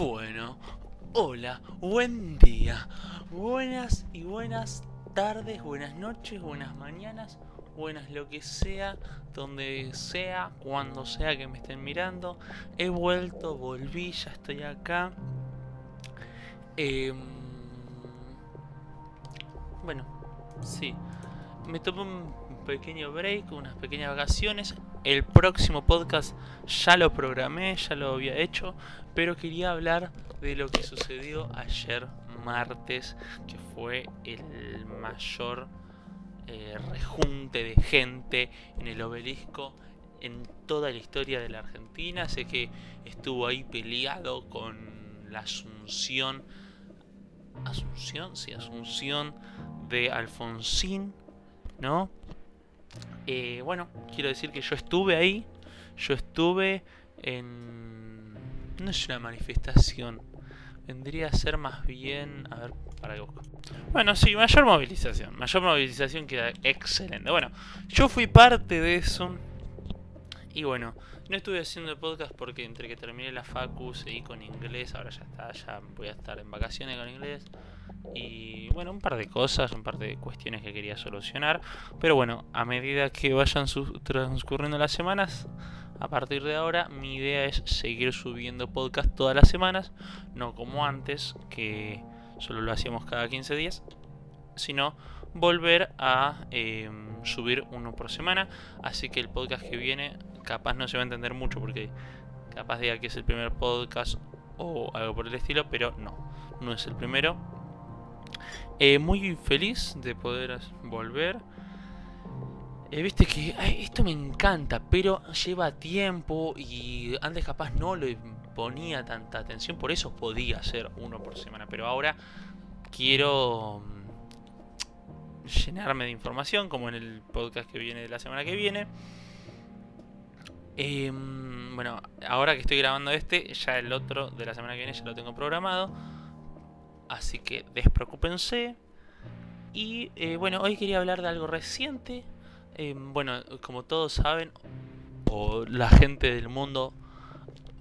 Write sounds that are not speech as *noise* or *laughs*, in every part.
Bueno, hola, buen día, buenas y buenas tardes, buenas noches, buenas mañanas, buenas lo que sea, donde sea, cuando sea que me estén mirando. He vuelto, volví, ya estoy acá. Em, bueno, sí. Me tomé un pequeño break, unas pequeñas vacaciones. El próximo podcast ya lo programé, ya lo había hecho, pero quería hablar de lo que sucedió ayer martes, que fue el mayor eh, rejunte de gente en el obelisco en toda la historia de la Argentina. Sé que estuvo ahí peleado con la Asunción. Asunción, sí, Asunción de Alfonsín, ¿no? Eh, bueno, quiero decir que yo estuve ahí. Yo estuve en. No es una manifestación. Vendría a ser más bien. A ver, para que busco. Bueno, sí, mayor movilización. Mayor movilización queda excelente. Bueno, yo fui parte de eso. Y bueno, no estuve haciendo el podcast porque entre que terminé la facu seguí con inglés. Ahora ya está, ya voy a estar en vacaciones con inglés. Y bueno, un par de cosas, un par de cuestiones que quería solucionar. Pero bueno, a medida que vayan transcurriendo las semanas, a partir de ahora mi idea es seguir subiendo podcast todas las semanas. No como antes, que solo lo hacíamos cada 15 días. Sino volver a em, subir uno por semana. Así que el podcast que viene capaz no se va a entender mucho porque capaz diga que es el primer podcast o algo por el estilo, pero no, no es el primero eh, muy feliz de poder volver. Eh, Viste que esto me encanta, pero lleva tiempo y antes capaz no le ponía tanta atención, por eso podía hacer uno por semana, pero ahora quiero mm, llenarme de información, como en el podcast que viene de la semana que viene. Em, bueno, ahora que estoy grabando este, ya el otro de la semana que viene ya lo tengo programado. Así que despreocúpense. Y eh, bueno, hoy quería hablar de algo reciente. Eh, bueno, como todos saben, o la gente del mundo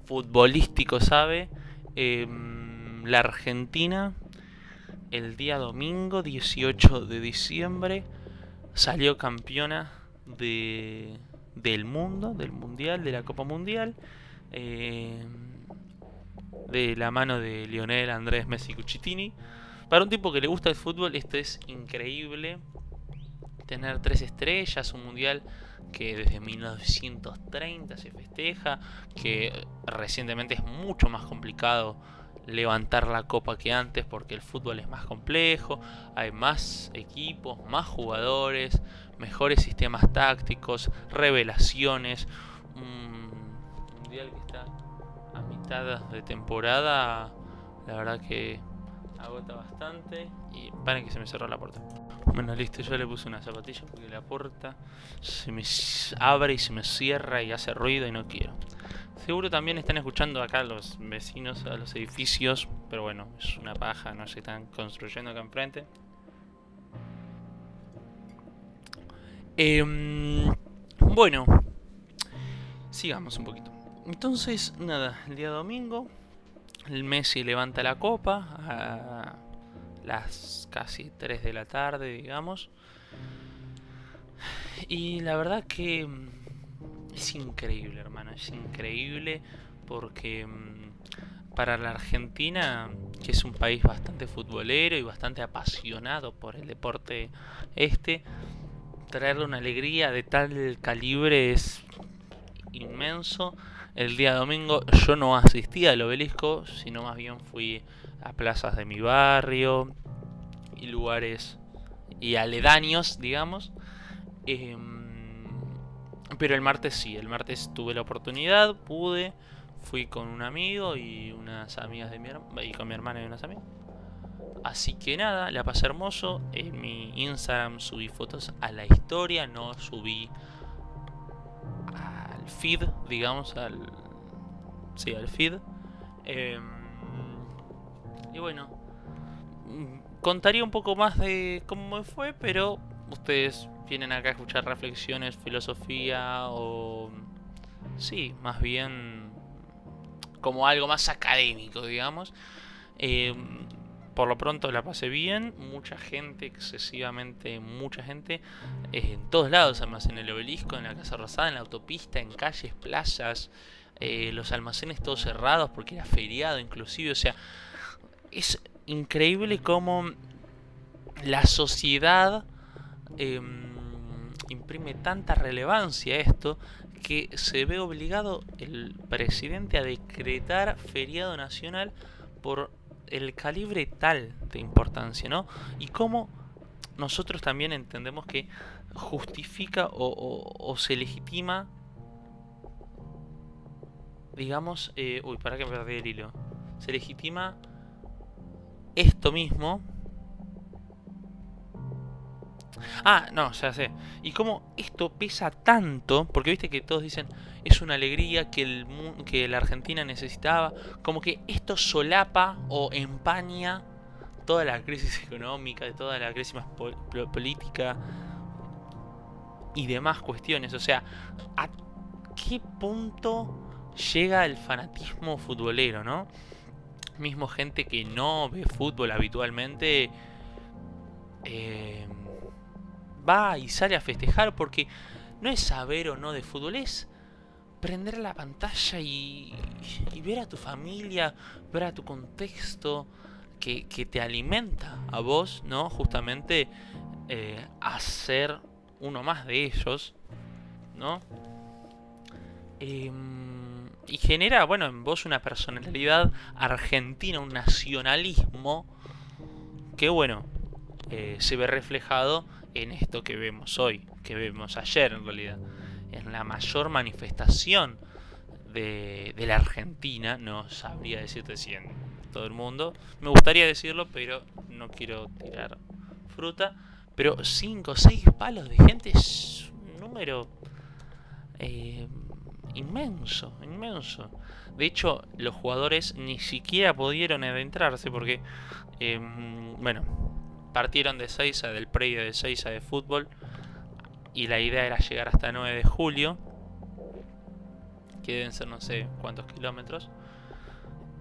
futbolístico sabe, em, la Argentina el día domingo 18 de diciembre salió campeona de, del mundo, del mundial, de la Copa Mundial. Eh, de la mano de Lionel Andrés Messi Cucitini. Para un tipo que le gusta el fútbol, esto es increíble. Tener tres estrellas, un mundial que desde 1930 se festeja, que recientemente es mucho más complicado levantar la copa que antes porque el fútbol es más complejo, hay más equipos, más jugadores, mejores sistemas tácticos, revelaciones, un mundial que está de temporada, la verdad que agota bastante. Y paren que se me cerró la puerta. Bueno, listo, yo le puse una zapatilla porque la puerta se me abre y se me cierra y hace ruido y no quiero. Seguro también están escuchando acá los vecinos a los edificios, pero bueno, es una paja, no se están construyendo acá enfrente. Em, bueno, sigamos un poquito. Entonces, nada, el día domingo, el Messi levanta la copa a las casi 3 de la tarde, digamos. Y la verdad que mm, es increíble, hermano, es increíble porque mm, para la Argentina, que es un país bastante futbolero y bastante apasionado por el deporte este, traerle una alegría de tal calibre es inmenso el día domingo yo no asistí al obelisco, sino más bien fui a plazas de mi barrio y lugares y aledaños, digamos. Em, pero el martes sí, el martes tuve la oportunidad, pude, fui con un amigo y unas amigas de mi y con mi hermana y unas amigas. Así que nada, la pasé hermoso. En mi Instagram subí fotos a la historia, no subí feed, digamos, al. Sí, al feed. Em, y bueno, mm, contaría un poco más de cómo me fue, pero ustedes vienen acá a escuchar reflexiones, filosofía o. Sí, más bien como algo más académico, digamos. Eh, por lo pronto la pasé bien, mucha gente, excesivamente mucha gente, en todos lados, además en el obelisco, en la Casa Rosada, en la autopista, en calles, plazas, eh, los almacenes todos cerrados porque era feriado inclusive, o sea, es increíble cómo la sociedad em, imprime tanta relevancia a esto que se ve obligado el presidente a decretar feriado nacional por el calibre tal de importancia, ¿no? Y cómo nosotros también entendemos que justifica o, se legitima, digamos, eh, uy, para que me perdí el hilo, se legitima esto mismo Ah, no, ya sé. Y cómo esto pesa tanto, porque viste que todos dicen es una alegría que, el, que la Argentina necesitaba, como que esto solapa o empaña toda la crisis económica, toda la crisis política y demás cuestiones. O sea, ¿a qué punto llega el fanatismo futbolero, no? Mismo gente que no ve fútbol habitualmente. Eh, va y sale a festejar porque no es saber o no de fútbol, es prender la pantalla y, ver a tu familia, ver a tu contexto que, te alimenta a vos, ¿no? Justamente eh, a ser uno más de ellos, ¿no? Em, y genera, bueno, en vos una personalidad argentina, un nacionalismo que, bueno, eh, se ve reflejado en esto que vemos hoy, que vemos ayer en realidad, en la mayor manifestación de, la Argentina, no sabría decirte si en todo el mundo, me gustaría decirlo, pero no quiero tirar fruta, pero 5 o 6 palos de gente es un número eh, inmenso, inmenso. De hecho, los jugadores ni siquiera pudieron adentrarse porque, em, bueno, partieron de Seiza, del predio de Seiza de fútbol, y la idea era llegar hasta 9 de julio, que deben ser no sé cuántos kilómetros.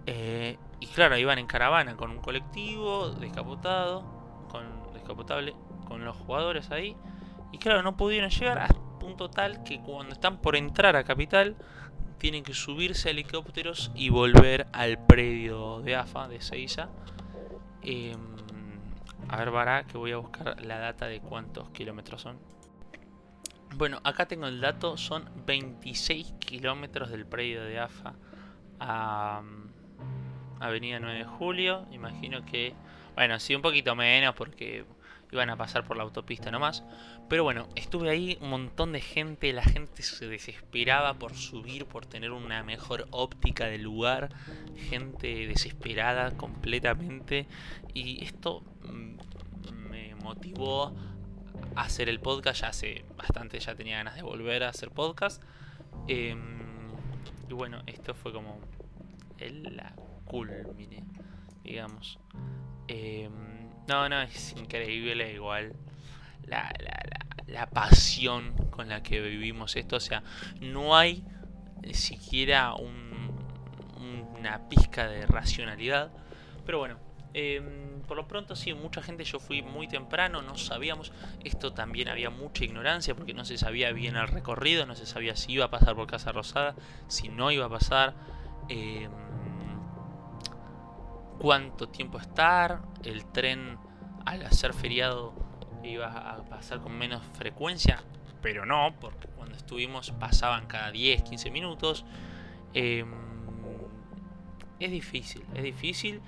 Eh, y claro, iban en caravana con un colectivo descapotado, con descapotable, con los jugadores ahí. Y claro, no pudieron llegar a punto tal que cuando están por entrar a Capital, tienen que subirse a helicópteros y volver al predio de AFA de Seiza. Em, a ver, para que voy a buscar la data de cuántos kilómetros son. Bueno, acá tengo el dato, son 26 kilómetros del predio de AFA a mm, Avenida 9 de Julio. Imagino que, bueno, sí, un poquito menos porque iban a pasar por la autopista nomás. Pero bueno, estuve ahí, un montón de gente, la gente se desesperaba por subir, por tener una mejor óptica del lugar. Gente desesperada completamente. Y esto mm, me motivó a hacer el podcast. Ya hace bastante, ya tenía ganas de volver a hacer podcast. Em, y bueno, esto fue como el, culmine, digamos. Em, no, no, es increíble igual. La, la, la, pasión con la que vivimos esto. O sea, no hay siquiera un, una pizca de racionalidad. Pero bueno, Em, por lo pronto sí, mucha gente, yo fui muy temprano, no sabíamos, esto también había mucha ignorancia porque no se sabía bien el recorrido, no se sabía si iba a pasar por Casa Rosada, si no iba a pasar, em, cuánto tiempo estar, el tren al hacer feriado iba a pasar con menos frecuencia, pero no, porque cuando estuvimos pasaban cada 10, 15 minutos. Em, es difícil, es difícil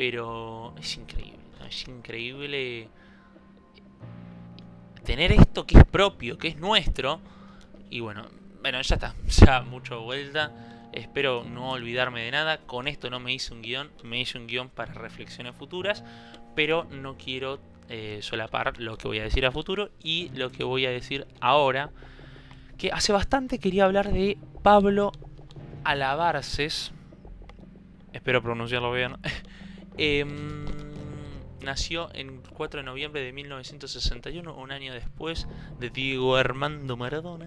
pero es increíble, es increíble tener esto que es propio, que es nuestro. Y bueno, bueno, ya está, *laughs* ya mucho vuelta. Espero no olvidarme de nada. Con esto no me hice un guion, me hice un guion para reflexiones futuras, pero no quiero eh, solapar lo que voy a decir a futuro y lo que voy a decir ahora. Que hace bastante quería hablar de Pablo Alabarces. Espero pronunciarlo bien. *laughs* Em, nació el 4 de noviembre de 1961, un año después de Diego Armando Maradona.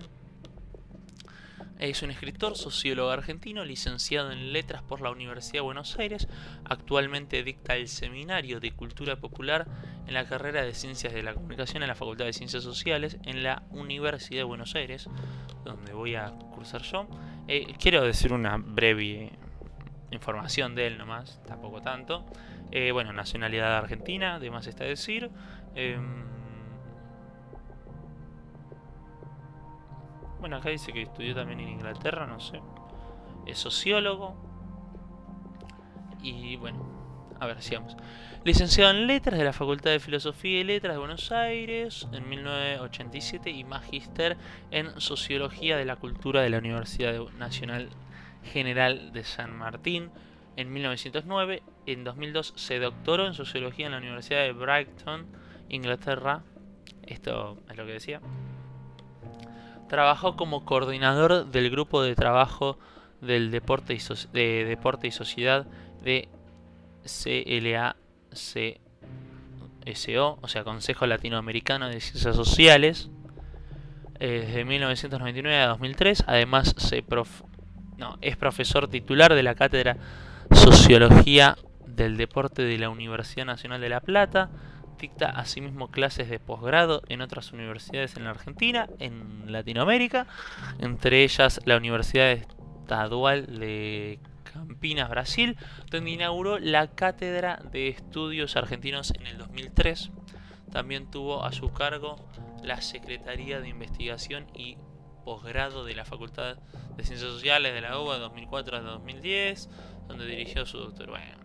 Es un escritor, sociólogo argentino, licenciado en Letras por la Universidad de Buenos Aires. Actualmente dicta el Seminario de Cultura Popular en la carrera de Ciencias de la Comunicación en la Facultad de Ciencias Sociales en la Universidad de Buenos Aires, donde voy a cursar yo. Eh, quiero decir una breve información de él nomás, tampoco tanto. Eh, bueno, nacionalidad argentina, de más está decir. Em, Bueno, acá dice que estudió también en Inglaterra, no sé. Es sociólogo. Y bueno, a ver, sigamos. Licenciado en Letras de la Facultad de Filosofía y Letras de Buenos Aires en 1987 y magíster en Sociología de la Cultura de la Universidad Nacional General de San Martín en 1909. En 2002 se doctoró en Sociología en la Universidad de Brighton, Inglaterra. Esto es lo que decía. Trabajó como coordinador del grupo de trabajo del deporte y, de deporte y sociedad de CLACSO, o sea, Consejo Latinoamericano de Ciencias Sociales, eh, desde 1999 a 2003. Además, se no, es profesor titular de la cátedra Sociología del Deporte de la Universidad Nacional de La Plata dicta asimismo clases de posgrado en otras universidades en la Argentina, en Latinoamérica, entre ellas la Universidad Estadual de Campinas, Brasil, donde inauguró la Cátedra de Estudios Argentinos en el 2003. También tuvo a su cargo la Secretaría de Investigación y Posgrado de la Facultad de Ciencias Sociales de la UBA de 2004 a 2010, donde dirigió su doctorado.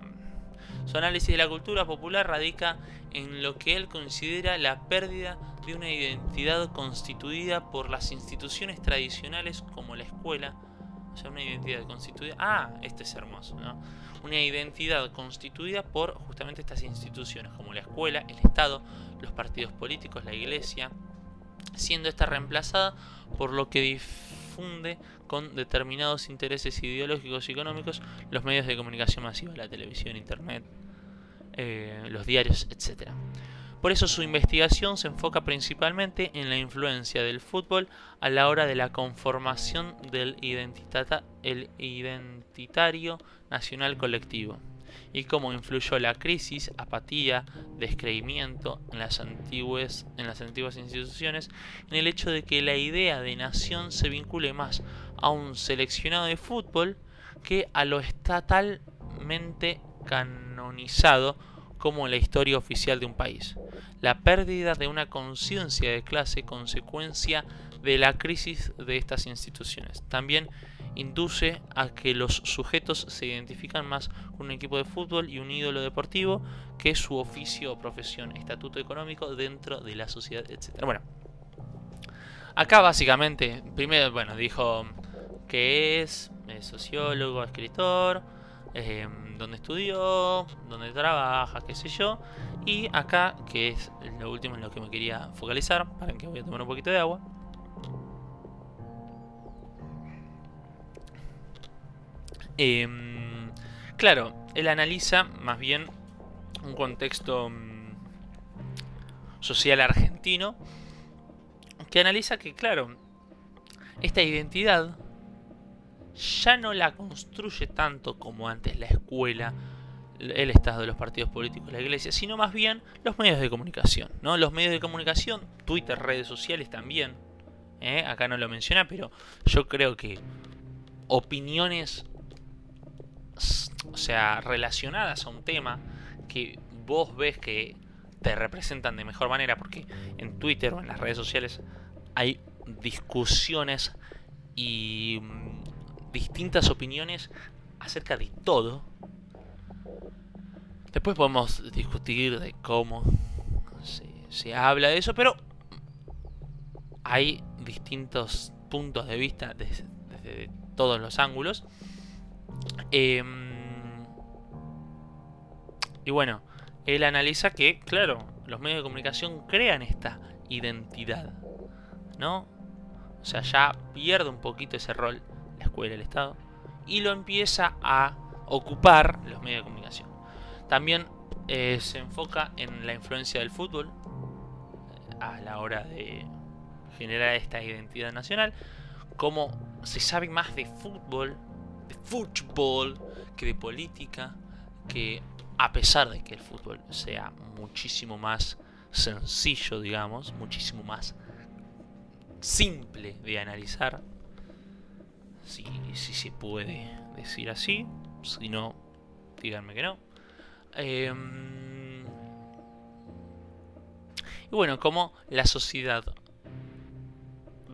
Su análisis de la cultura popular radica en lo que él considera la pérdida de una identidad constituida por las instituciones tradicionales como la escuela. O sea, una identidad constituida... Ah, este es hermoso, ¿no? Una identidad constituida por justamente estas instituciones como la escuela, el Estado, los partidos políticos, la iglesia, siendo esta reemplazada por lo que difunde con determinados intereses ideológicos y económicos los medios de comunicación masiva, la televisión, internet, eh, los diarios, etc. Por eso su investigación se enfoca principalmente en la influencia del fútbol a la hora de la conformación del el identitario nacional colectivo y cómo influyó la crisis, apatía, descreimiento en las, antiguas, instituciones en el hecho de que la idea de nación se vincule más a un seleccionado de fútbol que a lo estatalmente canonizado como la historia oficial de un país. La pérdida de una conciencia de clase consecuencia de la crisis de estas instituciones. También induce a que los sujetos se identifican más con un equipo de fútbol y un ídolo deportivo que su oficio o profesión, estatuto económico dentro de la sociedad, etc. Bueno, acá básicamente, primero, bueno, dijo que es, sociólogo, escritor, eh, dónde estudió, dónde trabaja, qué sé yo. Y acá, que es lo último en lo que me quería focalizar, para que voy a tomar un poquito de agua. Em, claro, él analiza más bien un contexto mm, social argentino que analiza que, claro, esta identidad ya no la construye tanto como antes la escuela, el Estado, los partidos políticos, la iglesia, sino más bien los medios de comunicación. ¿no? Los medios de comunicación, Twitter, redes sociales también. ¿eh? Acá no lo menciona, pero yo creo que opiniones o sea, relacionadas a un tema que vos ves que te representan de mejor manera, porque en Twitter o en las redes sociales hay discusiones y mm, distintas opiniones acerca de todo. Después podemos discutir de cómo se, habla de eso, pero hay distintos puntos de vista desde, todos los ángulos. Em, y bueno, él analiza que, claro, los medios de comunicación crean esta identidad, ¿no? O sea, ya pierde un poquito ese rol el Estado, y lo empieza a ocupar los medios de comunicación. También eh, se enfoca en la influencia del fútbol eh, a la hora de generar esta identidad nacional, cómo se sabe más de fútbol, de fútbol, que de política, que a pesar de que el fútbol sea muchísimo más sencillo, digamos, muchísimo más simple de analizar, si, si se puede decir así, si no, díganme que no. Em, y bueno, como la sociedad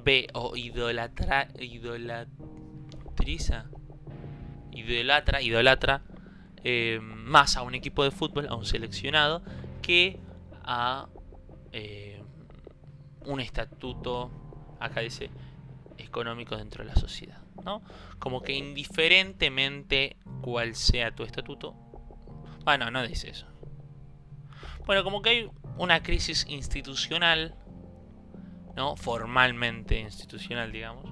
ve o idolatra, idolatriza, idolatra, idolatra em, más a un equipo de fútbol, a un seleccionado, que a em, un estatuto, acá dice, económico dentro de la sociedad. ¿No? Como que indiferentemente cuál sea tu estatuto. Bueno, no dice eso. Bueno, como que hay una crisis institucional, ¿no? Formalmente institucional, digamos,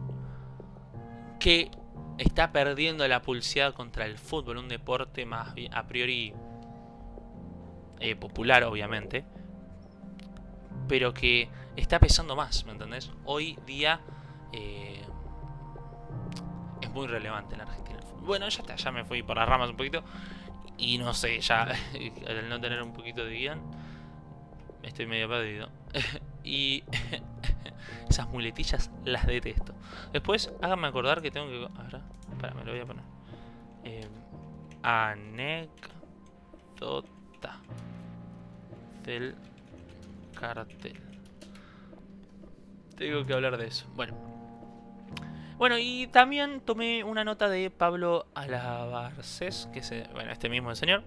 que está perdiendo la pulseada contra el fútbol, un deporte más a priori eh, popular, obviamente, pero que está pesando más, ¿me entendés? Hoy día eh, muy relevante en Argentina. Bueno, ya está, ya me fui por las ramas un poquito. Y no sé, ya *laughs* al no tener un poquito de guion, estoy medio perdido. *laughs* y *laughs* esas muletillas las detesto. Después, háganme acordar que tengo que. Ahora, espera, me lo voy a poner. Eh, anécdota del cartel. Tengo que hablar de eso. Bueno. Bueno, y también tomé una nota de Pablo Alabarcés, que es, bueno, este mismo señor.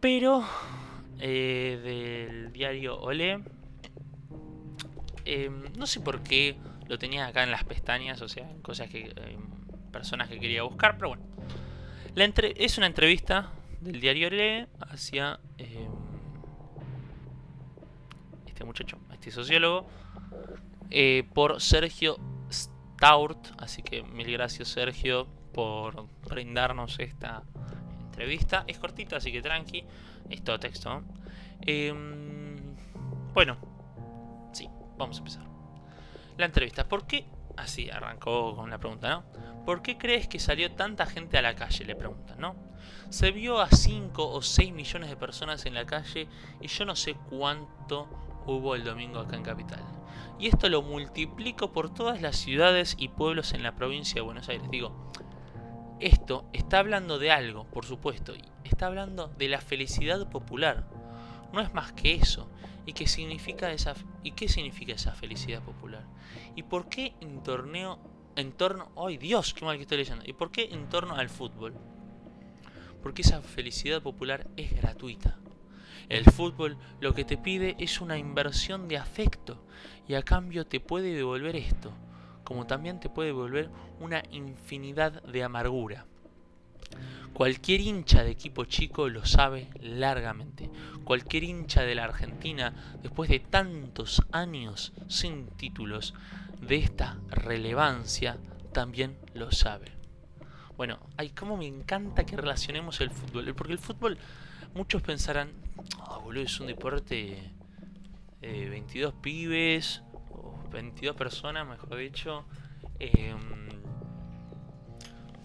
Pero eh, del diario Olé. Em, no sé por qué lo tenía acá en las pestañas, o sea, cosas que. personas que quería buscar, pero bueno. Es una entrevista del diario Olé hacia em, este muchacho, este sociólogo, eh, por Sergio Staurt. Así que mil gracias, Sergio, por brindarnos esta entrevista. Es cortita, así que tranqui. Es todo texto. Em, bueno, sí, vamos a empezar. La entrevista. ¿Por qué? Así arrancó con la pregunta, ¿no? ¿Por qué crees que salió tanta gente a la calle? Le preguntan, ¿no? Se vio a 5 o 6 millones de personas en la calle y yo no sé cuánto hubo el domingo acá en Capital. Y esto lo multiplico por todas las ciudades y pueblos en la provincia de Buenos Aires. Digo, esto está hablando de algo, por supuesto, está hablando de la felicidad popular. No es más que eso. ¿Y qué significa esa, y qué significa esa felicidad popular? ¿Y por qué en torneo, en torno, ¡ay Dios, qué mal que estoy leyendo! ¿Y por qué en torno al fútbol? Porque esa felicidad popular es gratuita. El fútbol lo que te pide es una inversión de afecto y a cambio te puede devolver esto, como también te puede devolver una infinidad de amargura. Cualquier hincha de equipo chico lo sabe largamente. Cualquier hincha de la Argentina, después de tantos años sin títulos de esta relevancia, también lo sabe. Bueno, ay, cómo me encanta que relacionemos el fútbol. Porque el fútbol, muchos pensarán, ah, boludo, es un deporte de 22 pibes, o 22 personas, mejor dicho, em,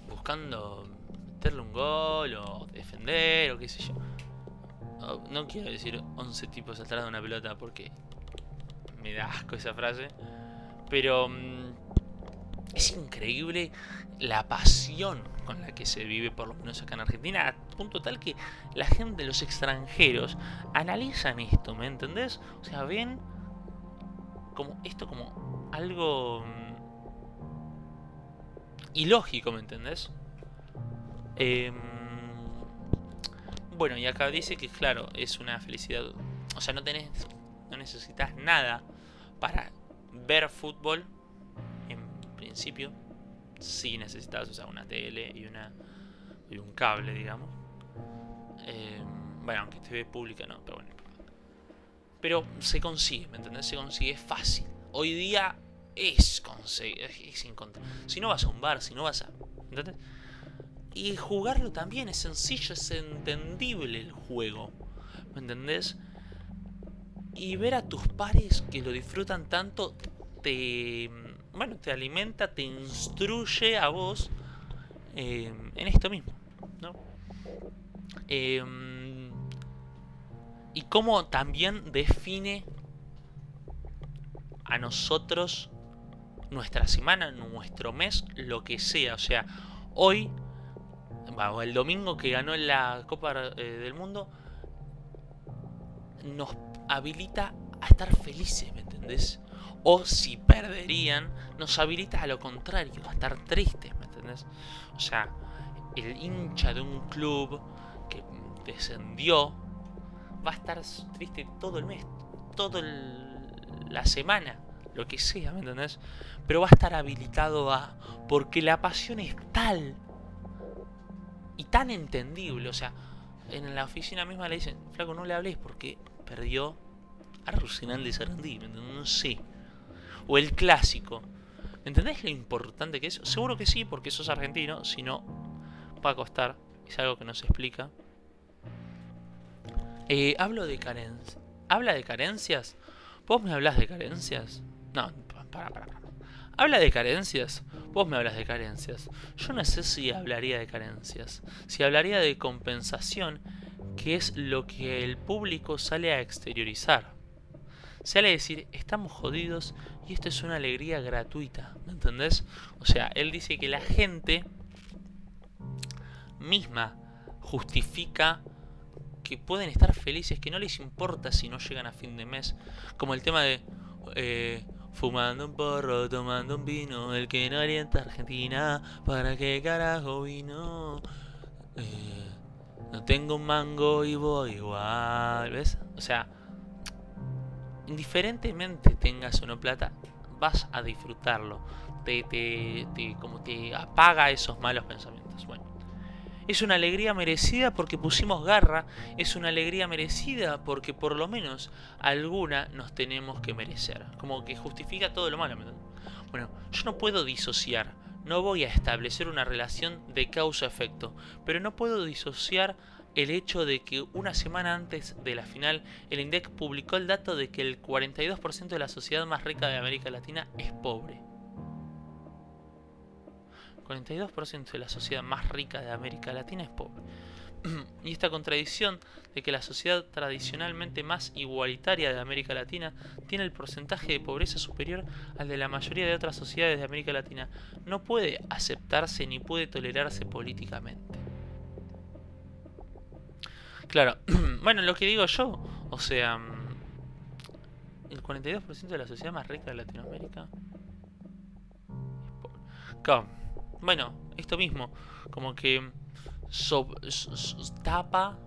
buscando meterle un gol o defender o qué sé yo. No, quiero decir 11 tipos atrás de una pelota porque me da asco esa frase. Pero mm, es increíble la pasión con la que se vive, por lo menos acá en Argentina, a punto tal que la gente, los extranjeros, analizan esto, ¿me entendés? O sea, ven como esto como algo mm, ilógico, ¿me entendés? Em, bueno, y acá dice que claro, es una felicidad. O sea, no tenés. No necesitas nada para ver fútbol. En principio. Sí necesitas, o sea, una tele y una. y un cable, digamos. Em, bueno, aunque TV pública no, pero bueno. Pero se consigue, ¿me entendés? Se consigue, fácil. Hoy día es conseguir, es encontrar. Si no vas a un bar, si no vas a. ¿Entendés? Y jugarlo también es sencillo, es entendible el juego. ¿Me entendés? Y ver a tus pares que lo disfrutan tanto te, bueno, te alimenta, te instruye a vos eh, en esto mismo, ¿no? Em, y cómo también define a nosotros nuestra semana, nuestro mes, lo que sea. O sea, hoy, el domingo que ganó la Copa eh, del Mundo, nos habilita a estar felices, ¿me entendés? O si perderían, nos habilita a lo contrario, a estar tristes, ¿me entendés? O sea, el hincha de un club que descendió va a estar triste todo el mes, toda la semana, lo que sea, ¿me entendés? Pero va a estar habilitado a... Porque la pasión es tal y tan entendible, o sea, en la oficina misma le dicen, flaco, no le hables porque perdió a Rusinal de Sarandí, ¿me entendés? No sé. O el clásico. ¿Entendés lo importante que es? Seguro que sí, porque sos argentino, si no, va a costar. Es algo que no se explica. Eh, hablo de carencias. ¿Habla de carencias? ¿Vos me hablas de carencias? No, para, para, para. ¿Habla de carencias? Vos me hablas de carencias. Yo no sé si hablaría de carencias. Si hablaría de compensación, que es lo que el público sale a exteriorizar. Sale a decir, estamos jodidos y esto es una alegría gratuita. ¿Me entendés? O sea, él dice que la gente misma justifica que pueden estar felices, que no les importa si no llegan a fin de mes. Como el tema de eh, fumando un porro, tomando un vino, el que no alienta a Argentina, ¿para qué carajo vino? Eh, no tengo un mango y voy igual, ¿ves? O sea, indiferentemente tengas o no plata, vas a disfrutarlo. Te, te, te, como te apaga esos malos pensamientos. Bueno. Es una alegría merecida porque pusimos garra, es una alegría merecida porque por lo menos alguna nos tenemos que merecer. Como que justifica todo lo malo. Bueno, yo no puedo disociar, no voy a establecer una relación de causa-efecto, pero no puedo disociar el hecho de que una semana antes de la final el INDEC publicó el dato de que el 42% de la sociedad más rica de América Latina es pobre. 42% de la sociedad más rica de América Latina es pobre. *clears throat* y esta contradicción de que la sociedad tradicionalmente más igualitaria de América Latina tiene el porcentaje de pobreza superior al de la mayoría de otras sociedades de América Latina no puede aceptarse ni puede tolerarse políticamente. Claro, *clears throat* bueno, lo que digo yo, o sea, el 42% de la sociedad más rica de Latinoamérica pobre. Bueno, esto mismo, como que tapa,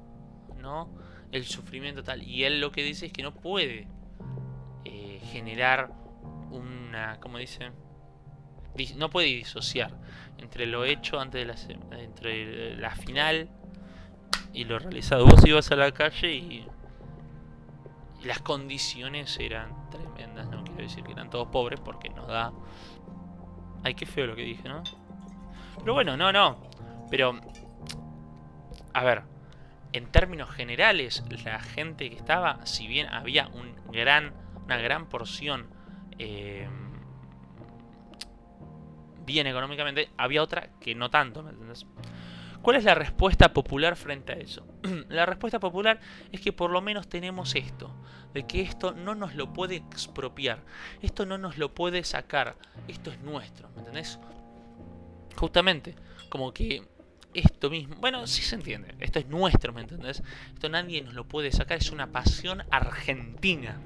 ¿no? El sufrimiento tal. Y él lo que dice es que no puede eh, generar una, como dice, no puede disociar entre lo hecho antes de la, entre la final y lo realizado. Vos ibas a la calle y, las condiciones eran tremendas, no quiero decir que eran todos pobres porque nos da... Ay, qué feo lo que dije, ¿no? Pero bueno, no, no. Pero, a ver, en términos generales, la gente que estaba, si bien había un gran, una gran porción eh, bien económicamente, había otra que no tanto, ¿me entiendes? ¿Cuál es la respuesta popular frente a eso? *clears throat* la respuesta popular es que por lo menos tenemos esto, de que esto no nos lo puede expropiar, esto no nos lo puede sacar, esto es nuestro, ¿me entendés? Justamente, como que esto mismo, bueno, sí se entiende, esto es nuestro, ¿me entendés? Esto nadie nos lo puede sacar, es una pasión argentina.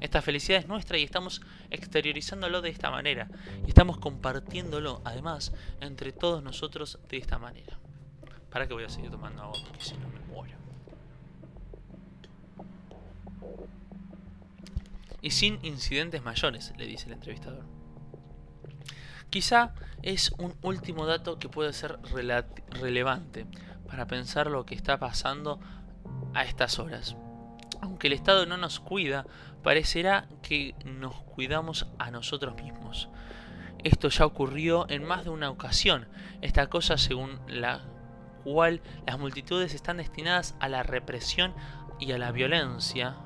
Esta felicidad es nuestra y estamos exteriorizándolo de esta manera. Y estamos compartiéndolo, además, entre todos nosotros de esta manera. ¿Para qué voy a seguir tomando agua? Porque si no me muero. Y sin incidentes mayores, le dice el entrevistador. Quizá es un último dato que puede ser relevante para pensar lo que está pasando a estas horas. Aunque el Estado no nos cuida, parecerá que nos cuidamos a nosotros mismos. Esto ya ocurrió en más de una ocasión, esta cosa según la cual las multitudes están destinadas a la represión y a la violencia,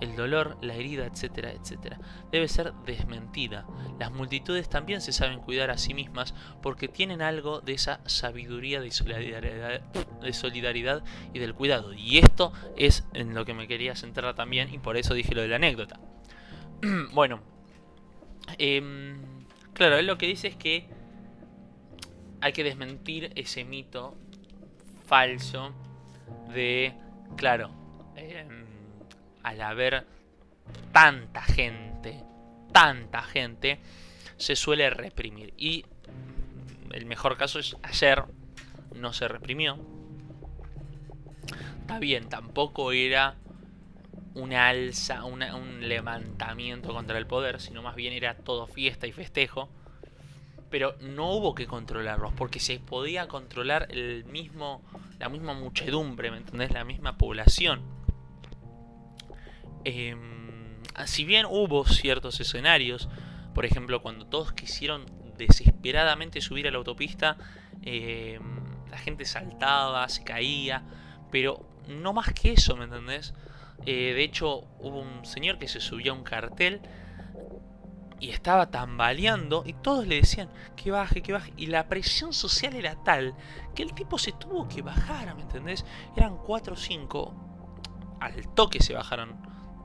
el dolor, la herida, etcétera, etcétera, debe ser desmentida. Las multitudes también se saben cuidar a sí mismas porque tienen algo de esa sabiduría de solidaridad, y del cuidado. Y esto es en lo que me quería centrar también y por eso dije lo de la anécdota. *clears throat* bueno, em, claro, él lo que dice es que hay que desmentir ese mito falso de, claro, em, al haber tanta gente, tanta gente, se suele reprimir. Y el mejor caso es ayer, no se reprimió. Está bien, tampoco era una alza, un levantamiento contra el poder, sino más bien era todo fiesta y festejo. Pero no hubo que controlarlos, porque se podía controlar el mismo, la misma muchedumbre, ¿me entendés? La misma población. Em, si bien hubo ciertos escenarios, por ejemplo, cuando todos quisieron desesperadamente subir a la autopista, em, la gente saltaba, se caía, pero no más que eso, ¿me entendés? Eh, de hecho, hubo un señor que se subió a un cartel y estaba tambaleando y todos le decían que baje, que baje. Y la presión social era tal que el tipo se tuvo que bajar, ¿me entendés? Eran 4 o 5, al toque se bajaron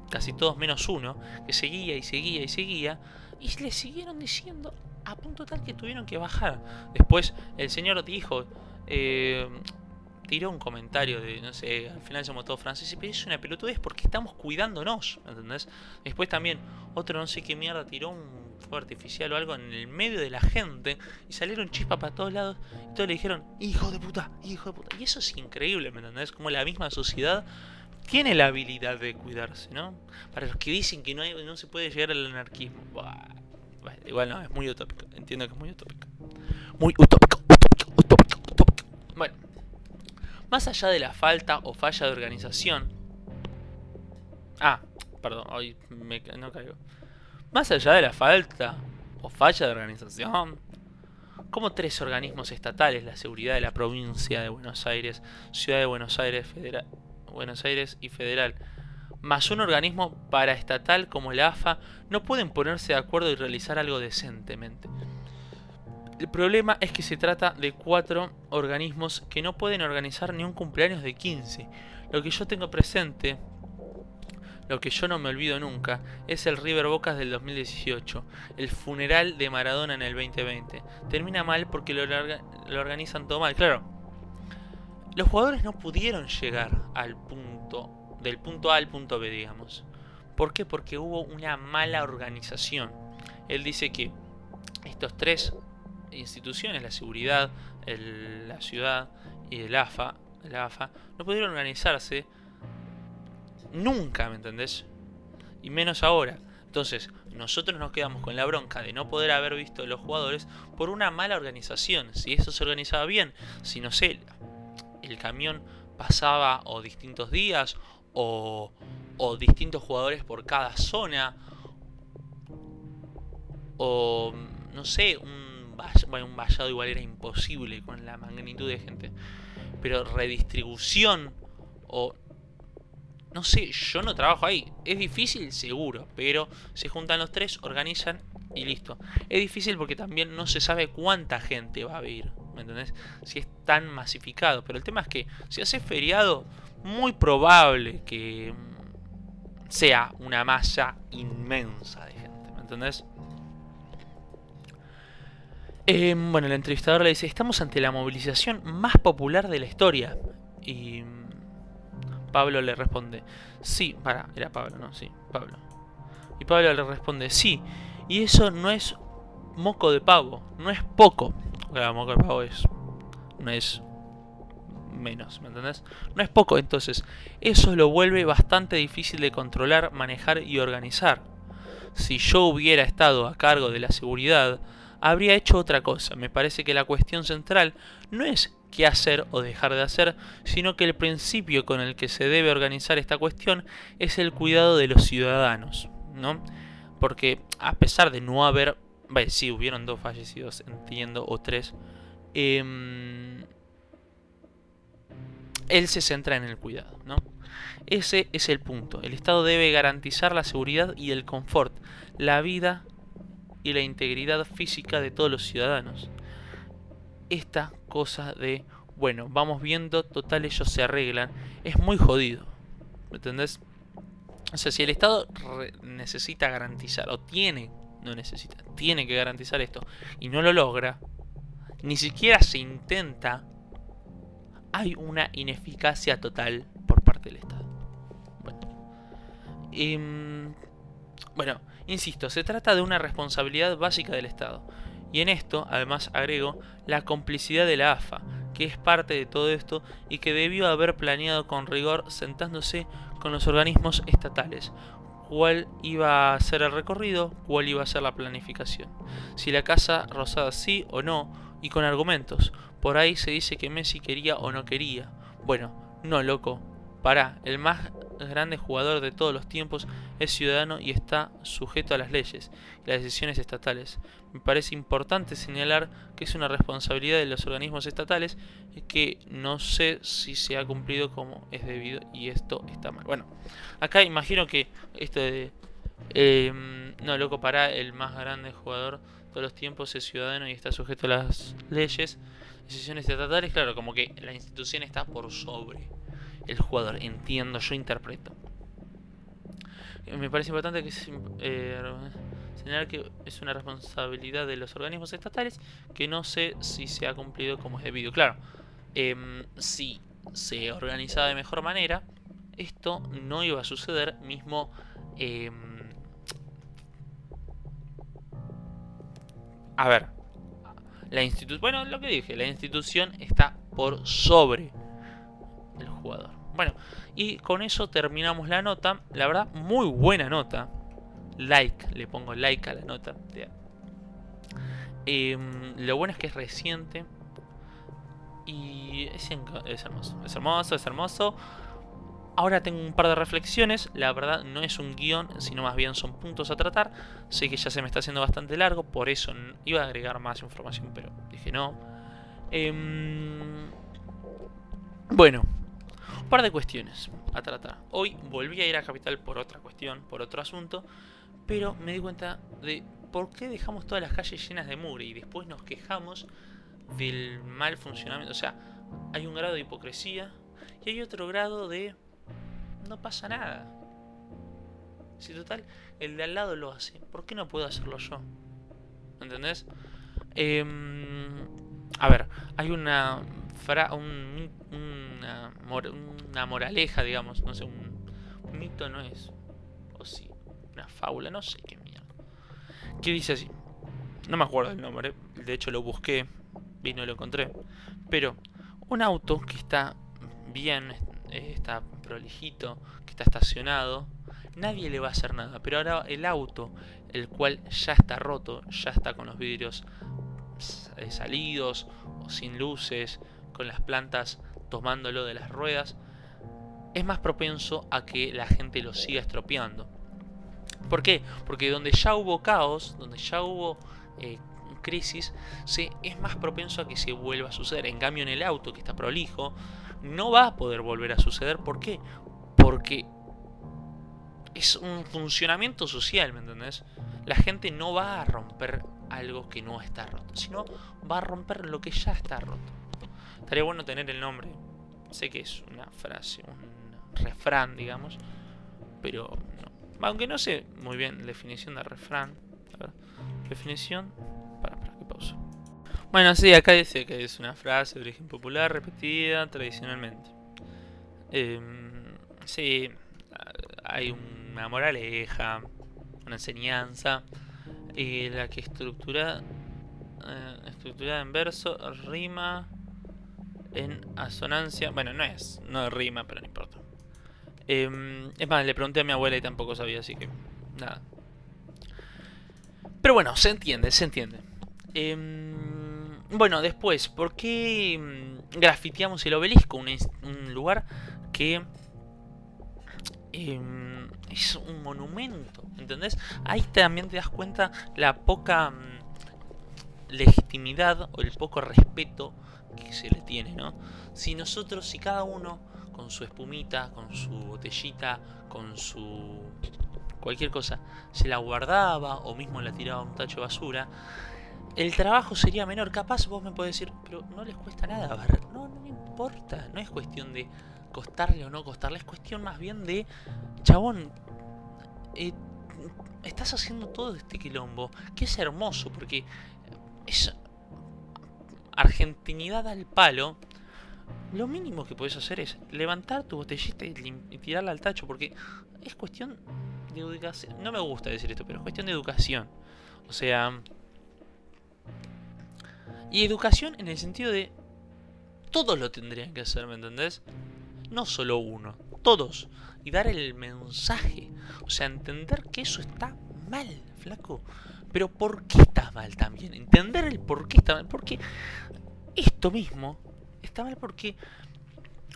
casi todos menos uno, que seguía y seguía y seguía. Y le siguieron diciendo a punto tal que tuvieron que bajar. Después el señor dijo, eh, tiró un comentario de, no sé, al final somos todos franceses, pero es una pelotudez porque estamos cuidándonos, ¿entendés? Después también, otro no sé qué mierda tiró un fuego artificial o algo en el medio de la gente y salieron chispas para todos lados y todos le dijeron, hijo de puta, hijo de puta. Y eso es increíble, ¿me entendés? Como la misma sociedad tiene la habilidad de cuidarse, ¿no? Para los que dicen que no, no se puede llegar al anarquismo. igual no, es muy utópico, entiendo que es muy utópico. Muy utópico, utópico, utópico, utópico. Bueno. Más allá de la falta o falla de organización... Ah, perdón, hoy me, no caigo. Más allá de la falta o falla de organización, como tres organismos estatales, la seguridad de la provincia de Buenos Aires, Ciudad de Buenos Aires, Buenos Aires y Federal, más un organismo paraestatal como la AFA, no pueden ponerse de acuerdo y realizar algo decentemente. El problema es que se trata de cuatro organismos que no pueden organizar ni un cumpleaños de 15. Lo que yo tengo presente, lo que yo no me olvido nunca, es el River Bocas del 2018, el funeral de Maradona en el 2020. Termina mal porque lo, lo organizan todo mal. Claro, los jugadores no pudieron llegar al punto, del punto A al punto B, digamos. ¿Por qué? Porque hubo una mala organización. Él dice que estos tres instituciones, la seguridad, la ciudad y el AFA, el AFA, no pudieron organizarse nunca, ¿me entendés? Y menos ahora. Entonces, nosotros nos quedamos con la bronca de no poder haber visto a los jugadores por una mala organización. Si eso se organizaba bien, si no sé, el camión pasaba o distintos días o, o distintos jugadores por cada zona o no sé, un bueno, un vallado igual era imposible con la magnitud de gente. Pero redistribución o... No sé, yo no trabajo ahí. Es difícil, seguro, pero se juntan los tres, organizan y listo. Es difícil porque también no se sabe cuánta gente va a ir, ¿me entendés? Si es tan masificado. Pero el tema es que si hace feriado, muy probable que sea una masa inmensa de gente, ¿me entendés? Em, bueno, el entrevistador le dice, estamos ante la movilización más popular de la historia. Y mm, Pablo le responde, sí, para, era Pablo, ¿no? Sí, Pablo. Y Pablo le responde, sí, y eso no es moco de pavo, no es poco. Claro, moco de pavo es, no es menos, ¿me entendés? No es poco, entonces eso lo vuelve bastante difícil de controlar, manejar y organizar. Si yo hubiera estado a cargo de la seguridad, habría hecho otra cosa. Me parece que la cuestión central no es qué hacer o dejar de hacer, sino que el principio con el que se debe organizar esta cuestión es el cuidado de los ciudadanos, ¿no? Porque a pesar de no haber, vale, sí, hubieron dos fallecidos, entiendo, o tres, em, él se centra en el cuidado, ¿no? Ese es el punto. El Estado debe garantizar la seguridad y el confort, la vida y la integridad física de todos los ciudadanos. Esta cosa de, bueno, vamos viendo, total ellos se arreglan, es muy jodido. ¿Me entendés? O sea, si el Estado necesita garantizar, o tiene, no necesita, tiene que garantizar esto, y no lo logra, ni siquiera se intenta, hay una ineficacia total por parte del Estado. Bueno, em, bueno, insisto, se trata de una responsabilidad básica del Estado. Y en esto, además, agrego la complicidad de la AFA, que es parte de todo esto y que debió haber planeado con rigor sentándose con los organismos estatales, cuál iba a ser el recorrido, cuál iba a ser la planificación, si la Casa Rosada sí o no, y con argumentos. Por ahí se dice que Messi quería o no quería. Bueno, no, loco, para, el más grande jugador de todos los tiempos es ciudadano y está sujeto a las leyes y las decisiones estatales. Me parece importante señalar que es una responsabilidad de los organismos estatales que no sé si se ha cumplido como es debido y esto está mal. Bueno, acá imagino que esto de... Em, no, loco, para el más grande jugador de todos los tiempos es ciudadano y está sujeto a las leyes, decisiones estatales, claro, como que la institución está por sobre el jugador. Entiendo, yo interpreto. Me parece importante que eh, señalar que es una responsabilidad de los organismos estatales que no sé si se ha cumplido como es debido. Claro, em, si se organizaba de mejor manera, esto no iba a suceder mismo. Em, a ver, la institución, bueno, lo que dije, la institución está por sobre el jugador. Bueno, y con eso terminamos la nota. La verdad, muy buena nota. Like, le pongo like a la nota. Em, lo bueno es que es reciente. Y es, hermoso. Es hermoso, es hermoso. Ahora tengo un par de reflexiones. La verdad no es un guion, sino más bien son puntos a tratar. Sé que ya se me está haciendo bastante largo, por eso iba a agregar más información, pero dije no. Em, bueno, par de cuestiones a tratar. Hoy volví a ir a Capital por otra cuestión, por otro asunto, pero me di cuenta de por qué dejamos todas las calles llenas de mugre y después nos quejamos del mal funcionamiento. O sea, hay un grado de hipocresía y hay otro grado de no pasa nada. Si total, el de al lado lo hace, ¿por qué no puedo hacerlo yo? ¿Entendés? Em, a ver, hay una una, una, moraleja, digamos, no sé, un, mito no es, o sí, una fábula, no sé qué mierda. Que dice así, no me acuerdo el nombre, de hecho lo busqué y no lo encontré, pero un auto que está bien, eh, está prolijito, que está estacionado, nadie le va a hacer nada, pero ahora el auto, el cual ya está roto, ya está con los vidrios eh, salidos o sin luces con las plantas tomándolo de las ruedas, es más propenso a que la gente lo siga estropeando. ¿Por qué? Porque donde ya hubo caos, donde ya hubo eh, crisis, se, es más propenso a que se vuelva a suceder. En cambio, en el auto que está prolijo, no va a poder volver a suceder. ¿Por qué? Porque es un funcionamiento social, ¿me entendés? La gente no va a romper algo que no está roto, sino va a romper lo que ya está roto. Estaría bueno tener el nombre. Sé que es una frase, un refrán, digamos. Pero no. Aunque no sé muy bien definición de refrán. definición. Para, para, que pausa. Bueno, sí, acá dice que es una frase de origen popular repetida tradicionalmente. Em, sí, hay una moraleja, una enseñanza. Y la que estructura, eh, estructurada en verso, rima en asonancia. Bueno, no es, no rima, pero no importa. Em, es más, le pregunté a mi abuela y tampoco sabía, así que nada. Pero bueno, se entiende, se entiende. Em, bueno, después, ¿por qué mm, grafiteamos el obelisco? Un, lugar que em, es un monumento, ¿entendés? Ahí también te das cuenta la poca legitimidad o el poco respeto que se le tiene, ¿no? Si nosotros, si cada uno con su espumita, con su botellita, con su cualquier cosa, se la guardaba o mismo la tiraba a un tacho de basura, el trabajo sería menor. Capaz vos me podés decir, pero no les cuesta nada barrer. No, no me importa. No es cuestión de costarle o no costarle. Es cuestión más bien de, chabón, eh, estás haciendo todo este quilombo. Que es hermoso porque es argentinidad al palo. Lo mínimo que puedes hacer es levantar tu botellita y, y tirarla al tacho. Porque es cuestión de educación. No me gusta decir esto, pero es cuestión de educación. O sea y educación en el sentido de todos lo tendrían que hacer, ¿me entendés? No solo uno, todos. Y dar el mensaje. O sea, entender que eso está mal, flaco. Pero ¿por qué está mal también? Entender el por qué está mal. Porque esto mismo está mal porque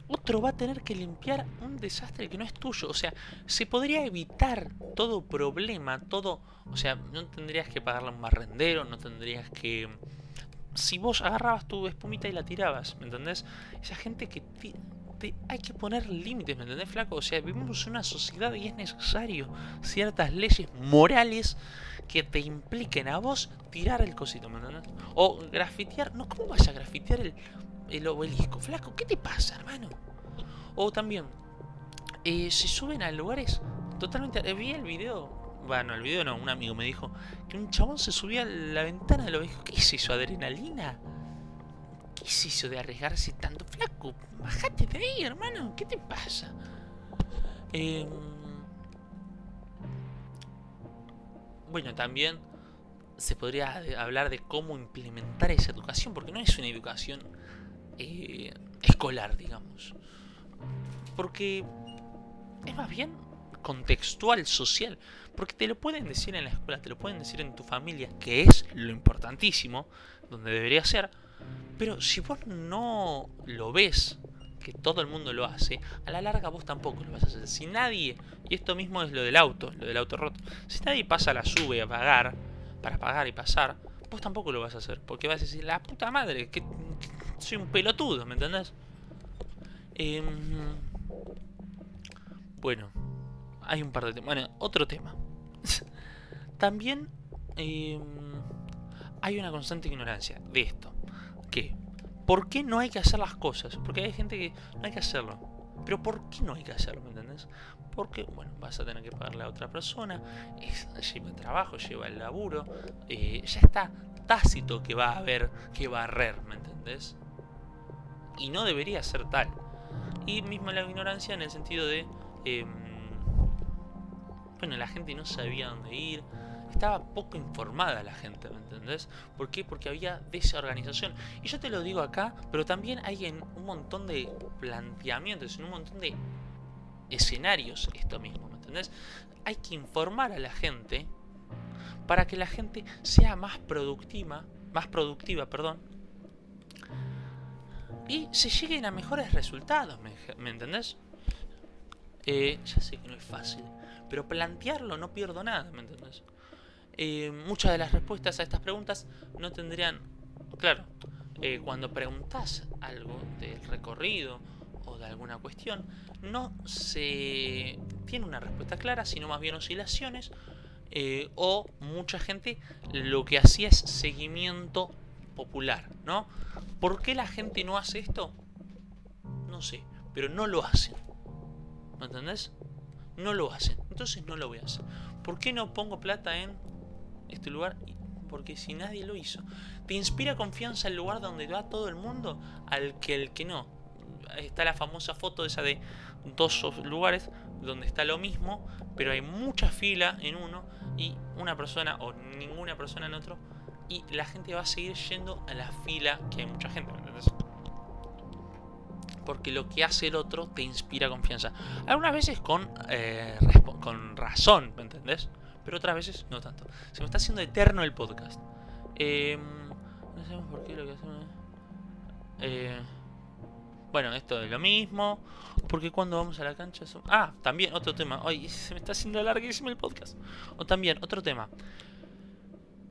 otro va a tener que limpiar un desastre que no es tuyo. O sea, se podría evitar todo problema, todo... O sea, no tendrías que pagarle un barrendero, no tendrías que si vos agarrabas tu espumita y la tirabas, ¿me entendés? Esa gente que hay que poner límites, ¿me entendés, flaco? O sea, vivimos en una sociedad y es necesario ciertas leyes morales que te impliquen a vos tirar el cosito, ¿me entendés? O grafitear, no, ¿cómo vas a grafitear el, el obelisco, flaco? ¿Qué te pasa, hermano? O también, eh, se suben a lugares totalmente... Eh, vi el video bueno, el video no, un amigo me dijo que un chabón se subía a la ventana lo dijo, ¿qué es eso, adrenalina? ¿Qué es eso de arriesgarse tanto? Flaco, bajate de ahí, hermano, ¿qué te pasa? Em, bueno, también se podría hablar de cómo implementar esa educación, porque no es una educación eh, escolar, digamos. Porque es más bien contextual, social. Porque te lo pueden decir en la escuela, te lo pueden decir en tu familia, que es lo importantísimo, donde debería ser. Pero si vos no lo ves, que todo el mundo lo hace, a la larga vos tampoco lo vas a hacer. Si nadie, y esto mismo es lo del auto, lo del auto roto, si nadie pasa la sube a pagar, para pagar y pasar, vos tampoco lo vas a hacer. Porque vas a decir, la puta madre, que, soy un pelotudo, ¿me entendés? Em, bueno, hay un par de temas. Bueno, otro tema. *laughs* También em, hay una constante ignorancia de esto. Que, ¿por qué no hay que hacer las cosas? Porque hay gente que no hay que hacerlo. Pero ¿por qué no hay que hacerlo? ¿Me entendés? Porque, bueno, vas a tener que pagarle a otra persona, lleva el trabajo, lleva el laburo, eh, ya está tácito que va a haber que barrer, ¿me entendés? Y no debería ser tal. Y mismo la ignorancia en el sentido de... Em, bueno, la gente no sabía dónde ir, estaba poco informada la gente, ¿me entendés? ¿Por qué? Porque había desorganización. Y yo te lo digo acá, pero también hay en un montón de planteamientos, en un montón de escenarios esto mismo, ¿me entendés? Hay que informar a la gente para que la gente sea más productiva, más productiva, perdón, y se lleguen a mejores resultados, ¿me, ¿me entendés? Eh, ya sé que no es fácil, pero plantearlo no pierdo nada, ¿me entiendes? Eh, muchas de las respuestas a estas preguntas no tendrían... Claro, eh, cuando preguntas algo del recorrido o de alguna cuestión, no se tiene una respuesta clara, sino más bien oscilaciones, eh, o mucha gente lo que hacía es seguimiento popular, ¿no? ¿Por qué la gente no hace esto? No sé, pero no lo hacen. ¿Me entendés? No lo hacen. Entonces no lo voy a hacer. ¿Por qué no pongo plata en este lugar? Porque si nadie lo hizo. ¿Te inspira confianza el lugar donde va todo el mundo? Al que el que no. Está la famosa foto esa de dos lugares donde está lo mismo, pero hay mucha fila en uno y una persona o ninguna persona en otro. Y la gente va a seguir yendo a la fila que hay mucha gente. ¿entendés? porque lo que hace el otro te inspira confianza. Algunas veces con, eh, con razón, ¿me entendés? Pero otras veces no tanto. Se me está haciendo eterno el podcast. Em, no sabemos por qué lo que hacemos. Eh, bueno, esto es lo mismo. Porque cuando vamos a la cancha. Ah, también otro tema. Ay, se me está haciendo larguísimo el podcast. O también, otro tema.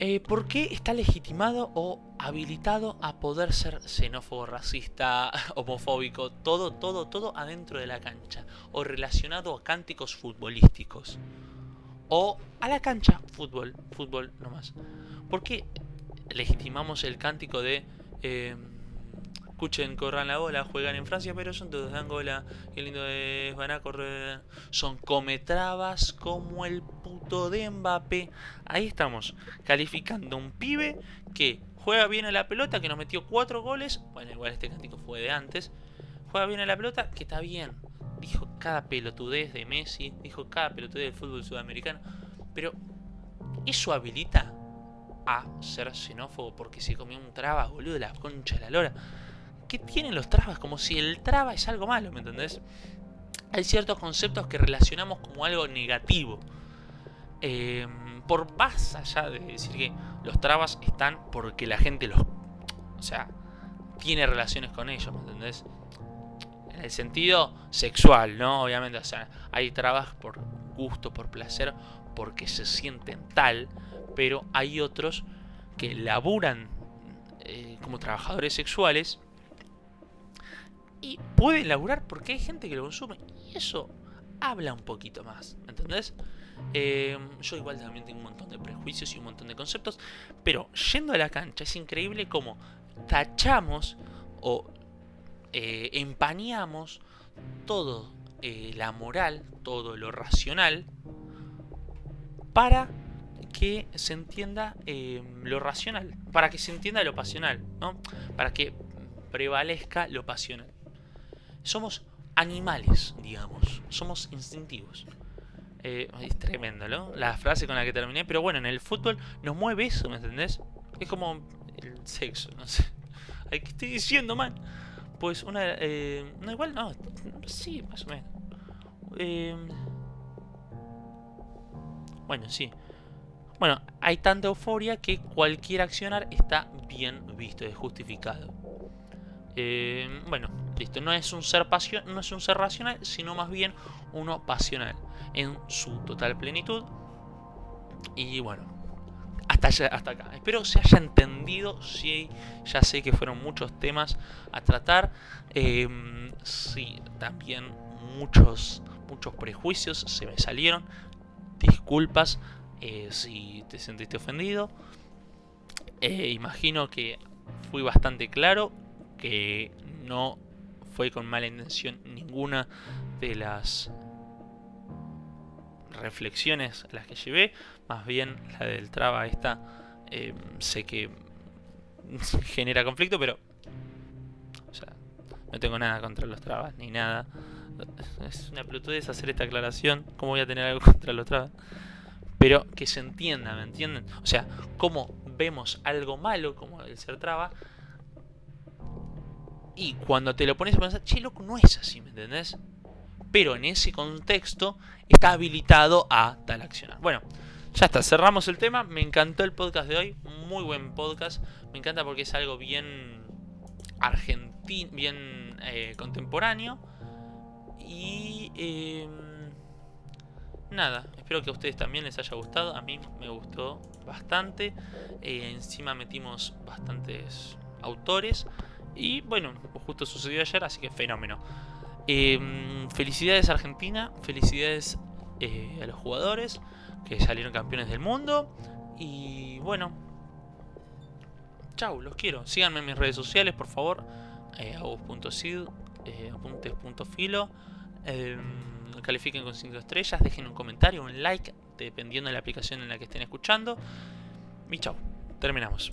Eh, ¿Por qué está legitimado o habilitado a poder ser xenófobo, racista, *laughs* homofóbico, todo, todo, todo adentro de la cancha? O relacionado a cánticos futbolísticos. O a la cancha, fútbol, fútbol nomás. ¿Por qué legitimamos el cántico de... Eh, escuchen, corran la bola, juegan en Francia, pero son todos de Angola, qué lindo es, van a correr, son cometrabas como el puto de Mbappé. Ahí estamos, calificando a un pibe que juega bien a la pelota, que nos metió cuatro goles, bueno, igual este cántico fue de antes, juega bien a la pelota, que está bien, dijo cada pelotudez de Messi, dijo cada pelotudez del fútbol sudamericano, pero eso habilita a ser xenófobo porque se comió un traba, boludo, de la concha de la lora. ¿Qué tienen los trabas? Como si el traba es algo malo, ¿me entendés? Hay ciertos conceptos que relacionamos como algo negativo. Eh, por más allá de decir que los trabas están porque la gente los... O sea, tiene relaciones con ellos, ¿me entendés? El sentido sexual, ¿no? Obviamente, o sea, hay trabas por gusto, por placer, porque se sienten tal, pero hay otros que laburan eh, como trabajadores sexuales y pueden laburar porque hay gente que lo consume. Y eso habla un poquito más, ¿entendés? Eh, yo igual también tengo un montón de prejuicios y un montón de conceptos, pero yendo a la cancha es increíble cómo tachamos o eh, empañamos todo eh, la moral, todo lo racional, para que se entienda lo racional, para que se entienda lo pasional, ¿no? Para que prevalezca lo pasional somos animales, digamos, somos instintivos. Eh, es tremendo, ¿no? La frase con la que terminé, pero bueno, en el fútbol nos mueve eso, ¿me entendés? Es como el sexo, no sé. ¿Qué estoy diciendo, man? Pues una... Eh, no, igual no. Sí, más o menos. Eh, bueno, sí. Bueno, hay tanta euforia que cualquier accionar está bien visto, es justificado. Eh, bueno, listo. No es, un ser no es un ser racional, sino más bien uno pasional en su total plenitud. Y bueno, hasta, hasta acá. Espero se haya entendido. Sí, ya sé que fueron muchos temas a tratar. Eh, sí, también muchos, muchos prejuicios se me salieron. Disculpas eh, si te sentiste ofendido. imagino que fui bastante claro que no fue con mala intención ninguna de las reflexiones las que llevé, más bien la del traba esta eh, sé que *laughs* genera conflicto, pero no tengo nada contra los trabas ni nada. Es una plutudez hacer esta aclaración, ¿cómo voy a tener algo *laughs* contra los trabas? Pero que se entienda, ¿me entienden? O sea, cómo vemos algo malo como el ser traba y cuando te lo pones a pensar, che, loco, no es así, ¿me entendés? Pero en ese contexto está habilitado a tal accionar. Bueno, ya está, cerramos el tema. Me encantó el podcast de hoy. Muy buen podcast. Me encanta porque es algo bien argentino, bien eh, contemporáneo. Y eh, nada, espero que a ustedes también les haya gustado. A mí me gustó bastante. Eh, encima metimos bastantes autores. Y bueno, justo sucedió ayer, así que fenómeno. Em, felicidades Argentina, felicidades eh, a los jugadores que salieron campeones del mundo. Y bueno, chau, los quiero. Síganme en mis redes sociales, por favor. Eh, agus.sid, eh, apuntes.filo. Em, califiquen con 5 estrellas, dejen un comentario, un like, dependiendo de la aplicación en la que estén escuchando. Y chau, terminamos.